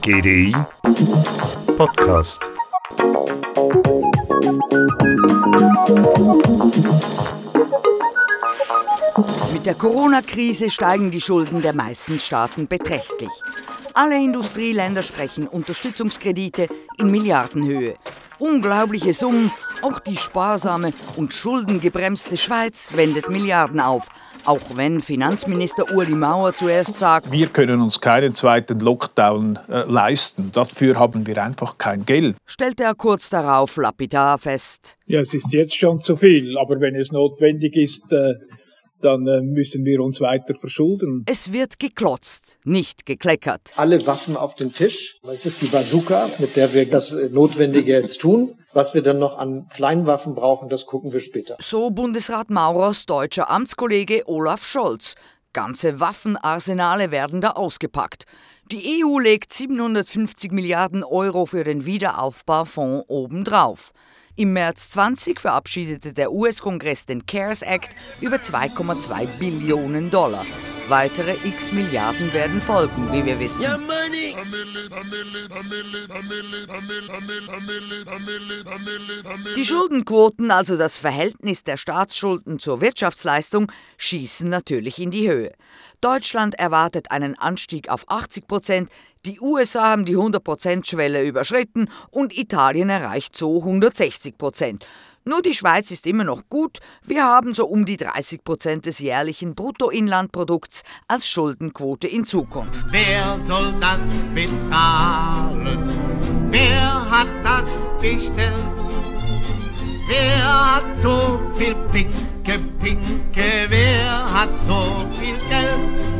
GDI Podcast. Mit der Corona-Krise steigen die Schulden der meisten Staaten beträchtlich. Alle Industrieländer sprechen Unterstützungskredite in Milliardenhöhe. Unglaubliche Summen, auch die sparsame und schuldengebremste Schweiz wendet Milliarden auf. Auch wenn Finanzminister Uli Mauer zuerst sagt, wir können uns keinen zweiten Lockdown äh, leisten. Dafür haben wir einfach kein Geld. stellte er kurz darauf lapidar fest. Ja, es ist jetzt schon zu viel, aber wenn es notwendig ist, äh, dann äh, müssen wir uns weiter verschulden. Es wird geklotzt, nicht gekleckert. Alle Waffen auf den Tisch. Es ist die Bazooka, mit der wir das äh, Notwendige jetzt tun. Was wir dann noch an Kleinwaffen brauchen, das gucken wir später. So Bundesrat Maurers deutscher Amtskollege Olaf Scholz. Ganze Waffenarsenale werden da ausgepackt. Die EU legt 750 Milliarden Euro für den Wiederaufbaufonds obendrauf. Im März 20 verabschiedete der US-Kongress den CARES Act über 2,2 Billionen Dollar. Weitere x Milliarden werden folgen, wie wir wissen. Die Schuldenquoten, also das Verhältnis der Staatsschulden zur Wirtschaftsleistung, schießen natürlich in die Höhe. Deutschland erwartet einen Anstieg auf 80 Prozent, die USA haben die 100%-Schwelle überschritten und Italien erreicht so 160 Prozent. Nur die Schweiz ist immer noch gut. Wir haben so um die 30 Prozent des jährlichen Bruttoinlandprodukts als Schuldenquote in Zukunft. Wer soll das bezahlen? Wer hat das bestellt? Wer hat so viel Pinke, Pinke? Wer hat so viel Geld?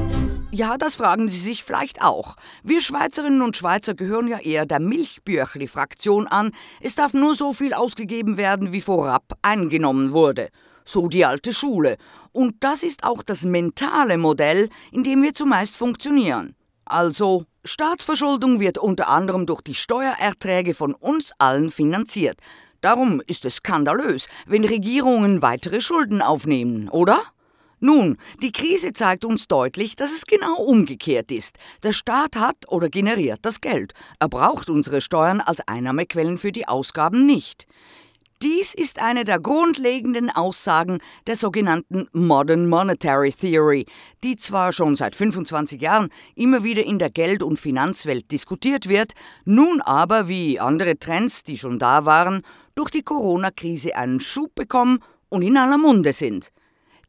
Ja, das fragen Sie sich vielleicht auch. Wir Schweizerinnen und Schweizer gehören ja eher der Milchbüchli-Fraktion an. Es darf nur so viel ausgegeben werden, wie vorab eingenommen wurde. So die alte Schule. Und das ist auch das mentale Modell, in dem wir zumeist funktionieren. Also, Staatsverschuldung wird unter anderem durch die Steuererträge von uns allen finanziert. Darum ist es skandalös, wenn Regierungen weitere Schulden aufnehmen, oder? Nun, die Krise zeigt uns deutlich, dass es genau umgekehrt ist. Der Staat hat oder generiert das Geld. Er braucht unsere Steuern als Einnahmequellen für die Ausgaben nicht. Dies ist eine der grundlegenden Aussagen der sogenannten Modern Monetary Theory, die zwar schon seit 25 Jahren immer wieder in der Geld- und Finanzwelt diskutiert wird, nun aber wie andere Trends, die schon da waren, durch die Corona-Krise einen Schub bekommen und in aller Munde sind.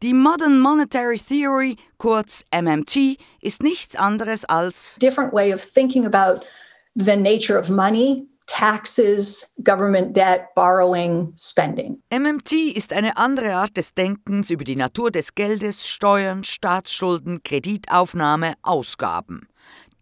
Die Modern Monetary Theory, kurz MMT, ist nichts anderes als different way of thinking about the nature of money, taxes, government debt, borrowing, spending. MMT ist eine andere Art des Denkens über die Natur des Geldes, Steuern, Staatsschulden, Kreditaufnahme, Ausgaben.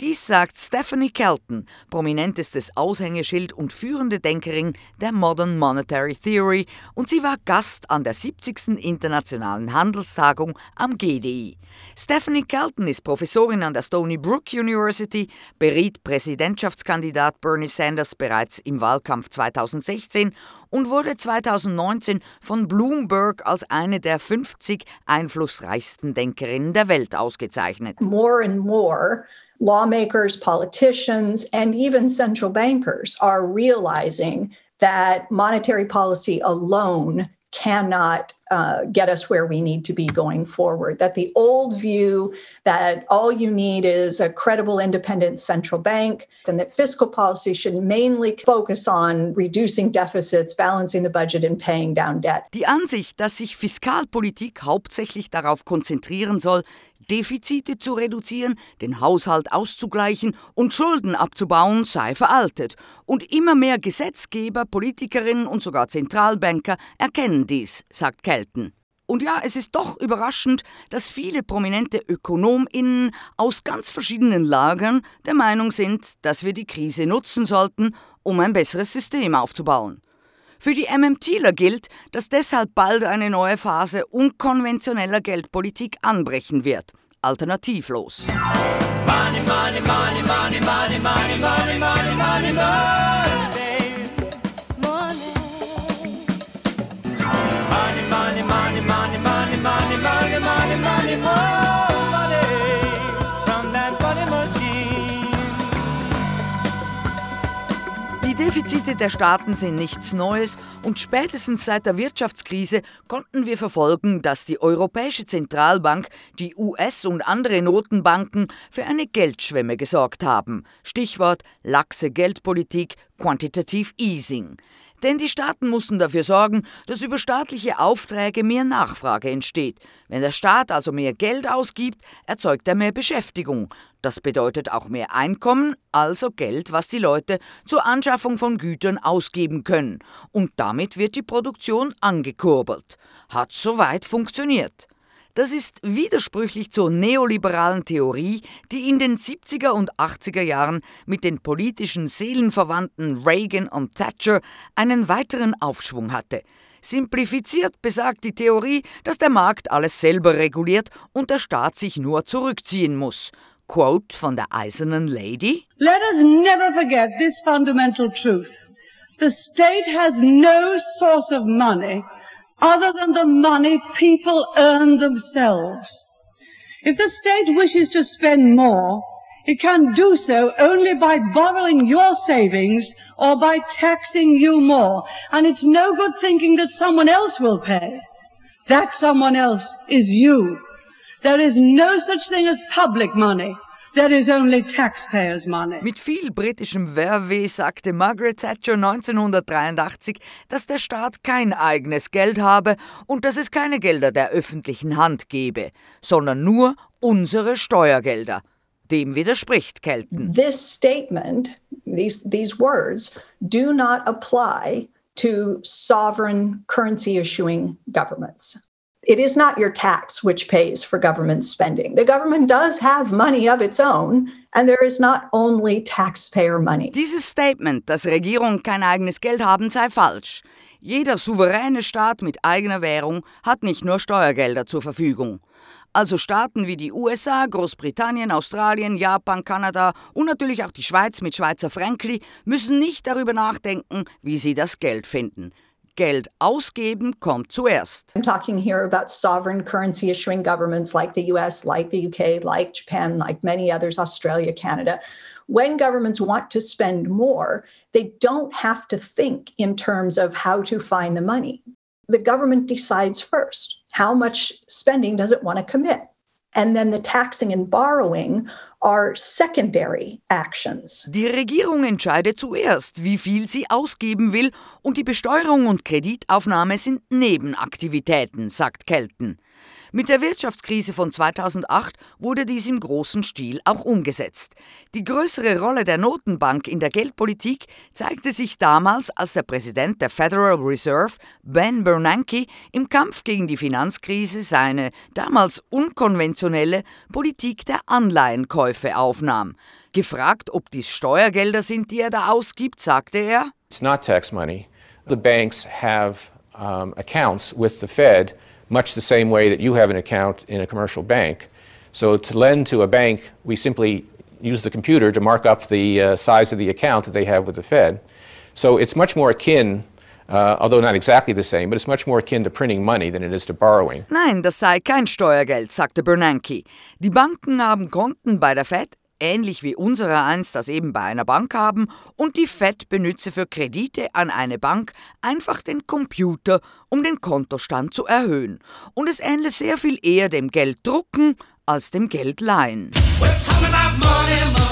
Dies sagt Stephanie Kelton, prominentestes Aushängeschild und führende Denkerin der Modern Monetary Theory, und sie war Gast an der 70. Internationalen Handelstagung am GDI. Stephanie Kelton ist Professorin an der Stony Brook University, beriet Präsidentschaftskandidat Bernie Sanders bereits im Wahlkampf 2016 und wurde 2019 von Bloomberg als eine der 50 einflussreichsten Denkerinnen der Welt ausgezeichnet. More and more lawmakers, politicians, and even central bankers are realizing that monetary policy alone cannot uh, get us where we need to be going forward. That the old view that all you need is a credible independent central bank, and that fiscal policy should mainly focus on reducing deficits, balancing the budget, and paying down debt. Die Ansicht, dass sich Fiskalpolitik hauptsächlich darauf konzentrieren soll, Defizite zu reduzieren, den Haushalt auszugleichen und Schulden abzubauen, sei veraltet. Und immer mehr Gesetzgeber, Politikerinnen und sogar Zentralbanker erkennen dies, sagt halten. Und ja, es ist doch überraschend, dass viele prominente Ökonominnen aus ganz verschiedenen Lagern der Meinung sind, dass wir die Krise nutzen sollten, um ein besseres System aufzubauen. Für die MMTler gilt, dass deshalb bald eine neue Phase unkonventioneller Geldpolitik anbrechen wird. Alternativlos. Money, money, money, money, money, money, money, money, money, money, more money from that money machine. Die Defizite der Staaten sind nichts Neues und spätestens seit der Wirtschaftskrise konnten wir verfolgen, dass die Europäische Zentralbank, die US und andere Notenbanken für eine Geldschwemme gesorgt haben. Stichwort laxe Geldpolitik, Quantitative Easing. Denn die Staaten mussten dafür sorgen, dass über staatliche Aufträge mehr Nachfrage entsteht. Wenn der Staat also mehr Geld ausgibt, erzeugt er mehr Beschäftigung. Das bedeutet auch mehr Einkommen, also Geld, was die Leute zur Anschaffung von Gütern ausgeben können. Und damit wird die Produktion angekurbelt. Hat soweit funktioniert. Das ist widersprüchlich zur neoliberalen Theorie, die in den 70er und 80er Jahren mit den politischen Seelenverwandten Reagan und Thatcher einen weiteren Aufschwung hatte. Simplifiziert besagt die Theorie, dass der Markt alles selber reguliert und der Staat sich nur zurückziehen muss. Quote von der Eisernen Lady. Let us never forget this fundamental truth. The state has no source of money other than the money people earn themselves. If the state wishes to spend more, it can do so only by borrowing your savings or by taxing you more. And it's no good thinking that someone else will pay. That someone else is you. There is no such thing as public money. That is only taxpayers' money. Mit viel britischem Werweh sagte Margaret Thatcher 1983, dass der Staat kein eigenes Geld habe und dass es keine Gelder der öffentlichen Hand gebe, sondern nur unsere Steuergelder. Dem widerspricht Kelton. This statement, these, these words, do not apply to sovereign currency issuing governments. It is not your tax which pays for government spending. The government does have money of its own, and there is not only taxpayer money. Dieses Statement, dass Regierungen kein eigenes Geld haben, sei falsch. Jeder souveräne Staat mit eigener Währung hat nicht nur Steuergelder zur Verfügung. Also Staaten wie die USA, Großbritannien, Australien, Japan, Kanada und natürlich auch die Schweiz mit Schweizer Frankli müssen nicht darüber nachdenken, wie sie das Geld finden. Geld ausgeben kommt zuerst. I'm talking here about sovereign currency issuing governments like the US, like the UK, like Japan, like many others, Australia, Canada. When governments want to spend more, they don't have to think in terms of how to find the money. The government decides first how much spending does it want to commit? And then the taxing and borrowing. Die Regierung entscheidet zuerst, wie viel sie ausgeben will, und die Besteuerung und Kreditaufnahme sind Nebenaktivitäten, sagt Kelton. Mit der Wirtschaftskrise von 2008 wurde dies im großen Stil auch umgesetzt. Die größere Rolle der Notenbank in der Geldpolitik zeigte sich damals, als der Präsident der Federal Reserve, Ben Bernanke, im Kampf gegen die Finanzkrise seine damals unkonventionelle Politik der Anleihenkäufe aufnahm. Gefragt, ob dies Steuergelder sind, die er da ausgibt, sagte er: It's not tax money. The banks have um, accounts with the Fed much the same way that you have an account in a commercial bank. So to lend to a bank, we simply use the computer to mark up the uh, size of the account that they have with the Fed. So it's much more akin Uh, although not exactly the same, but it's much more akin to printing money than it is to borrowing. Nein, das sei kein Steuergeld, sagte Bernanke. Die Banken haben Konten bei der Fed, ähnlich wie unsere einst das eben bei einer Bank haben, und die FED benütze für Kredite an eine Bank einfach den Computer, um den Kontostand zu erhöhen. Und es ähnle sehr viel eher dem Gelddrucken als dem Geldleihen. We're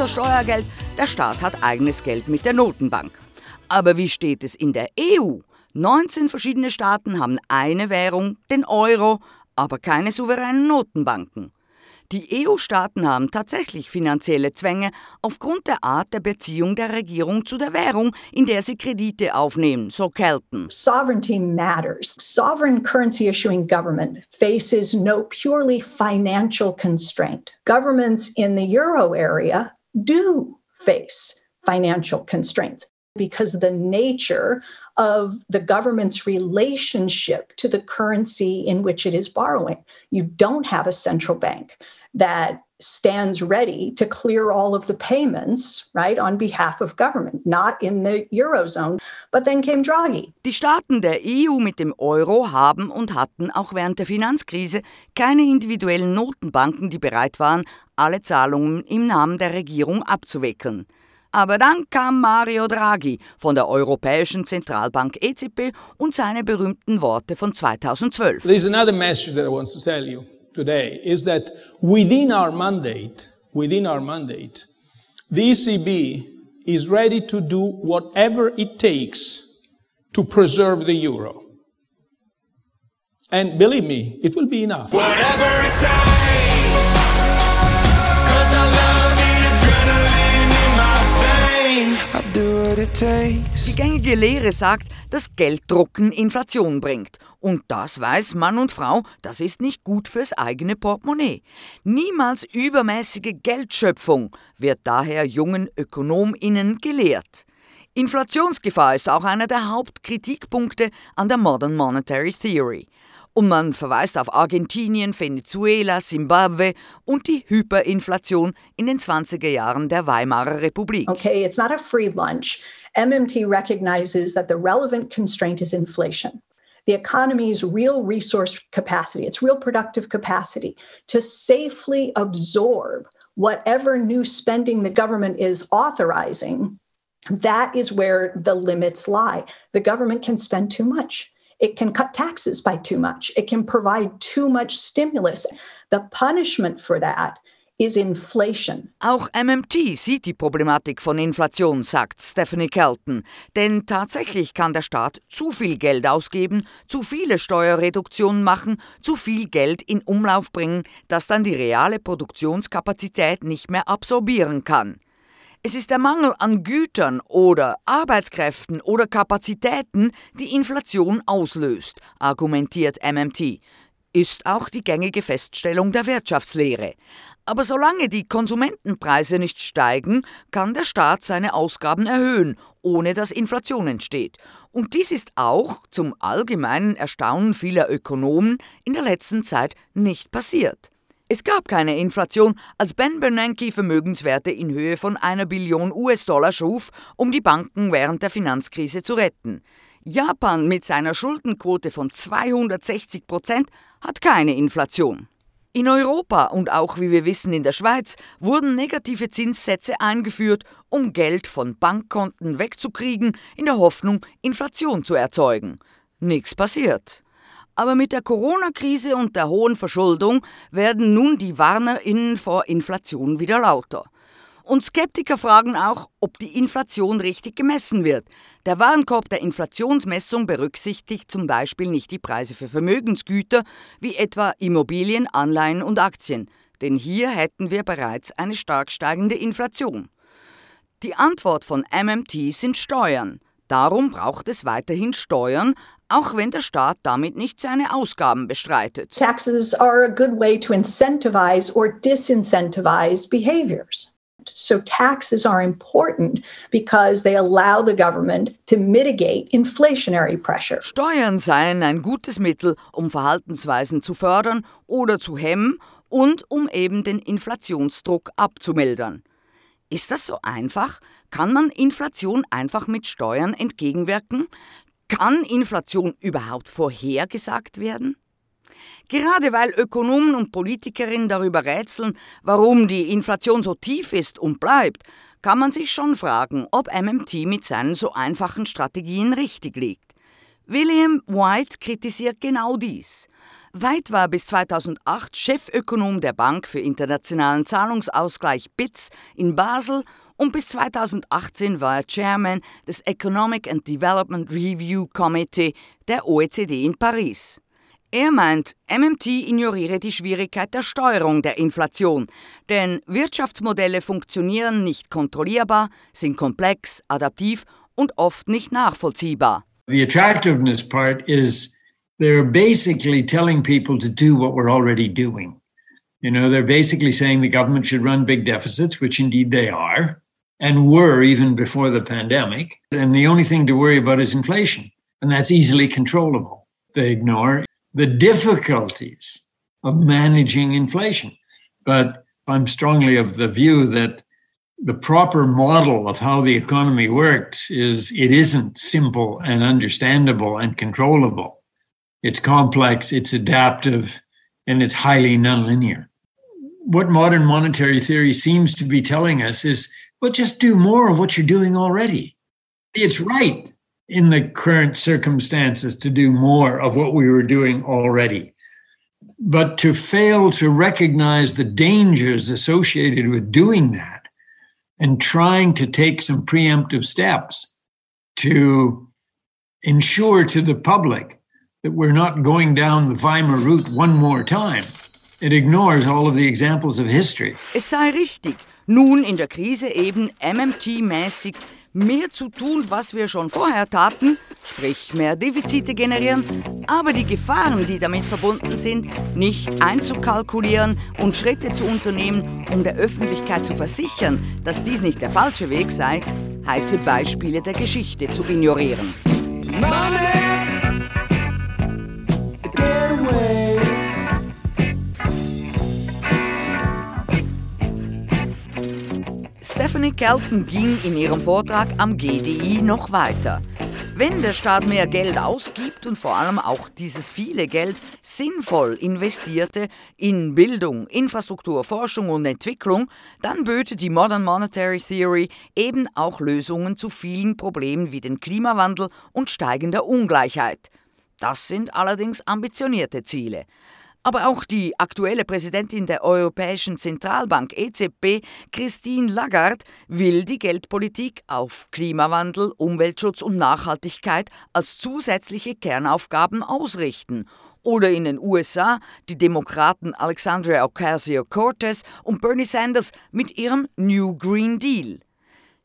unser Steuergeld, der Staat hat eigenes Geld mit der Notenbank. Aber wie steht es in der EU? 19 verschiedene Staaten haben eine Währung, den Euro, aber keine souveränen Notenbanken. Die EU-Staaten haben tatsächlich finanzielle Zwänge aufgrund der Art der Beziehung der Regierung zu der Währung, in der sie Kredite aufnehmen, so Kelton. Sovereignty matters. Sovereign currency issuing government faces no purely financial constraint. Governments in the euro area do face financial constraints because the nature of the government's relationship to the currency in which it is borrowing. You don't have a central bank. that stands ready to clear all of the payments, right, on behalf of government, not in the Eurozone. But then came Draghi. Die Staaten der EU mit dem Euro haben und hatten auch während der Finanzkrise keine individuellen Notenbanken, die bereit waren, alle Zahlungen im Namen der Regierung abzuwickeln. Aber dann kam Mario Draghi von der Europäischen Zentralbank EZB und seine berühmten Worte von 2012. There's another message that I want to tell you. Today is that within our mandate, within our mandate, the ECB is ready to do whatever it takes to preserve the euro. And believe me, it will be enough. Die gängige Lehre sagt, dass Gelddrucken Inflation bringt. Und das weiß Mann und Frau, das ist nicht gut fürs eigene Portemonnaie. Niemals übermäßige Geldschöpfung wird daher jungen Ökonominnen gelehrt. Inflationsgefahr ist auch einer der Hauptkritikpunkte an der Modern Monetary Theory. Und man verweist auf Argentinien, Venezuela, Zimbabwe und die Hyperinflation in den 20er Jahren der Weimarer Republik. Okay, it's not a free lunch. MMT recognizes that the relevant constraint is inflation. the economy's real resource capacity, its real productive capacity to safely absorb whatever new spending the government is authorizing, that is where the limits lie. The government can spend too much. It can cut taxes by too much. It can provide too much stimulus. The punishment for that is inflation. Auch MMT sieht die Problematik von Inflation, sagt Stephanie Kelton. Denn tatsächlich kann der Staat zu viel Geld ausgeben, zu viele Steuerreduktionen machen, zu viel Geld in Umlauf bringen, das dann die reale Produktionskapazität nicht mehr absorbieren kann. Es ist der Mangel an Gütern oder Arbeitskräften oder Kapazitäten, die Inflation auslöst, argumentiert MMT ist auch die gängige Feststellung der Wirtschaftslehre. Aber solange die Konsumentenpreise nicht steigen, kann der Staat seine Ausgaben erhöhen, ohne dass Inflation entsteht. Und dies ist auch, zum allgemeinen Erstaunen vieler Ökonomen, in der letzten Zeit nicht passiert. Es gab keine Inflation, als Ben Bernanke Vermögenswerte in Höhe von einer Billion US-Dollar schuf, um die Banken während der Finanzkrise zu retten. Japan mit seiner Schuldenquote von 260 Prozent hat keine Inflation. In Europa und auch, wie wir wissen, in der Schweiz wurden negative Zinssätze eingeführt, um Geld von Bankkonten wegzukriegen, in der Hoffnung, Inflation zu erzeugen. Nichts passiert. Aber mit der Corona-Krise und der hohen Verschuldung werden nun die WarnerInnen vor Inflation wieder lauter. Und Skeptiker fragen auch, ob die Inflation richtig gemessen wird. Der Warenkorb der Inflationsmessung berücksichtigt zum Beispiel nicht die Preise für Vermögensgüter wie etwa Immobilien, Anleihen und Aktien, denn hier hätten wir bereits eine stark steigende Inflation. Die Antwort von MMT sind Steuern. Darum braucht es weiterhin Steuern, auch wenn der Staat damit nicht seine Ausgaben bestreitet. Taxes are a good way to incentivize or disincentivize behaviors. So taxes are important because they allow the government to mitigate inflationary pressure. Steuern seien ein gutes Mittel, um Verhaltensweisen zu fördern oder zu hemmen und um eben den Inflationsdruck abzumildern. Ist das so einfach? Kann man Inflation einfach mit Steuern entgegenwirken? Kann Inflation überhaupt vorhergesagt werden? Gerade weil Ökonomen und Politikerinnen darüber rätseln, warum die Inflation so tief ist und bleibt, kann man sich schon fragen, ob MMT mit seinen so einfachen Strategien richtig liegt. William White kritisiert genau dies. White war bis 2008 Chefökonom der Bank für internationalen Zahlungsausgleich BITS in Basel und bis 2018 war er Chairman des Economic and Development Review Committee der OECD in Paris. Er meint, MMT ignoriere die Schwierigkeit der Steuerung der Inflation, denn Wirtschaftsmodelle funktionieren nicht kontrollierbar, sind komplex, adaptiv und oft nicht nachvollziehbar. The attractiveness part is they're basically telling people to do what we're already doing. You know, they're basically saying the government should run big deficits, which indeed they are, and were even before the pandemic. And the only thing to worry about is inflation, and that's easily controllable. They ignore the difficulties of managing inflation. but I'm strongly of the view that the proper model of how the economy works is it isn't simple and understandable and controllable. It's complex, it's adaptive, and it's highly nonlinear. What modern monetary theory seems to be telling us is well, just do more of what you're doing already. It's right in the current circumstances to do more of what we were doing already. But to fail to recognize the dangers associated with doing that and trying to take some preemptive steps to ensure to the public that we're not going down the Weimar route one more time. It ignores all of the examples of history. Es sei richtig, nun in der Krise eben MMT-mäßig mehr zu tun, was wir schon vorher taten, sprich mehr Defizite generieren, aber die Gefahren, die damit verbunden sind, nicht einzukalkulieren und Schritte zu unternehmen, um der Öffentlichkeit zu versichern, dass dies nicht der falsche Weg sei, heiße Beispiele der Geschichte zu ignorieren. Money! Stephanie Kelton ging in ihrem Vortrag am GDI noch weiter. Wenn der Staat mehr Geld ausgibt und vor allem auch dieses viele Geld sinnvoll investierte in Bildung, Infrastruktur, Forschung und Entwicklung, dann böte die Modern Monetary Theory eben auch Lösungen zu vielen Problemen wie den Klimawandel und steigender Ungleichheit. Das sind allerdings ambitionierte Ziele. Aber auch die aktuelle Präsidentin der Europäischen Zentralbank EZB, Christine Lagarde, will die Geldpolitik auf Klimawandel, Umweltschutz und Nachhaltigkeit als zusätzliche Kernaufgaben ausrichten. Oder in den USA die Demokraten Alexandria Ocasio-Cortez und Bernie Sanders mit ihrem New Green Deal.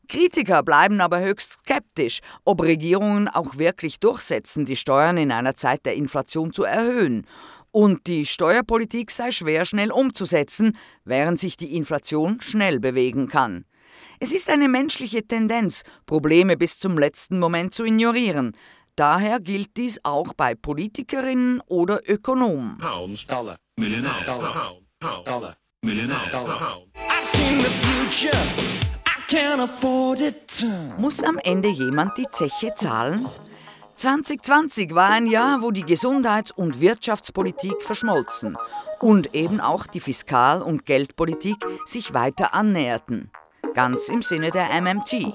Kritiker bleiben aber höchst skeptisch, ob Regierungen auch wirklich durchsetzen, die Steuern in einer Zeit der Inflation zu erhöhen und die Steuerpolitik sei schwer schnell umzusetzen, während sich die Inflation schnell bewegen kann. Es ist eine menschliche Tendenz, Probleme bis zum letzten Moment zu ignorieren. Daher gilt dies auch bei Politikerinnen oder Ökonomen. Pounds, Dollar, Millionaire, Dollar, Pound, Dollar, Millionaire, Dollar. Muss am Ende jemand die Zeche zahlen? 2020 war ein Jahr, wo die Gesundheits- und Wirtschaftspolitik verschmolzen und eben auch die Fiskal- und Geldpolitik sich weiter annäherten. Ganz im Sinne der MMT.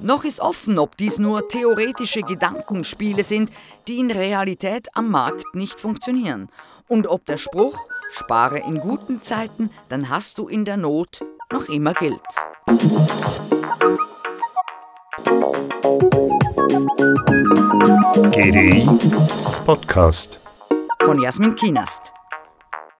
Noch ist offen, ob dies nur theoretische Gedankenspiele sind, die in Realität am Markt nicht funktionieren. Und ob der Spruch, spare in guten Zeiten, dann hast du in der Not, noch immer gilt. GDI Podcast von Jasmin Kienast.